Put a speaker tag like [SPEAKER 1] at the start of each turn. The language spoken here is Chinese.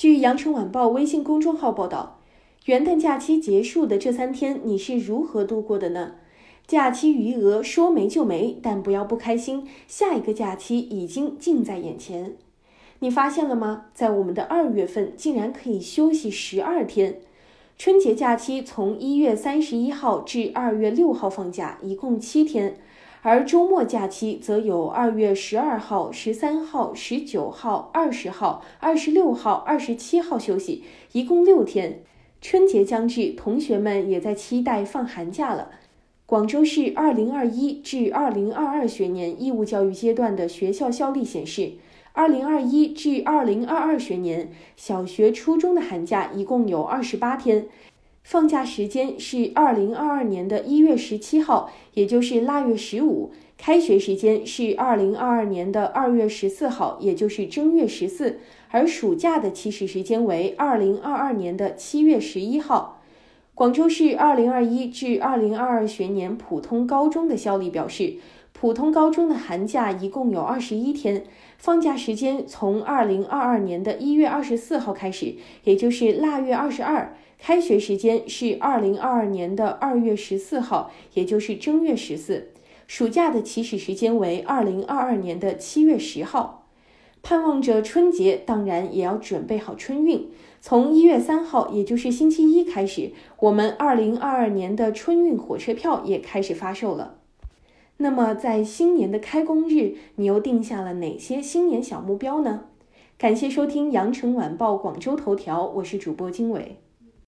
[SPEAKER 1] 据羊城晚报微信公众号报道，元旦假期结束的这三天，你是如何度过的呢？假期余额说没就没，但不要不开心，下一个假期已经近在眼前。你发现了吗？在我们的二月份，竟然可以休息十二天。春节假期从一月三十一号至二月六号放假，一共七天，而周末假期则有二月十二号、十三号、十九号、二十号、二十六号、二十七号休息，一共六天。春节将至，同学们也在期待放寒假了。广州市二零二一至二零二二学年义务教育阶段的学校校例显示。二零二一至二零二二学年，小学、初中的寒假一共有二十八天，放假时间是二零二二年的一月十七号，也就是腊月十五；开学时间是二零二二年的二月十四号，也就是正月十四。而暑假的起始时间为二零二二年的七月十一号。广州市二零二一至二零二二学年普通高中的校例表示。普通高中的寒假一共有二十一天，放假时间从二零二二年的一月二十四号开始，也就是腊月二十二；开学时间是二零二二年的二月十四号，也就是正月十四。暑假的起始时间为二零二二年的七月十号。盼望着春节，当然也要准备好春运。从一月三号，也就是星期一开始，我们二零二二年的春运火车票也开始发售了。那么，在新年的开工日，你又定下了哪些新年小目标呢？感谢收听羊城晚报广州头条，我是主播经纬。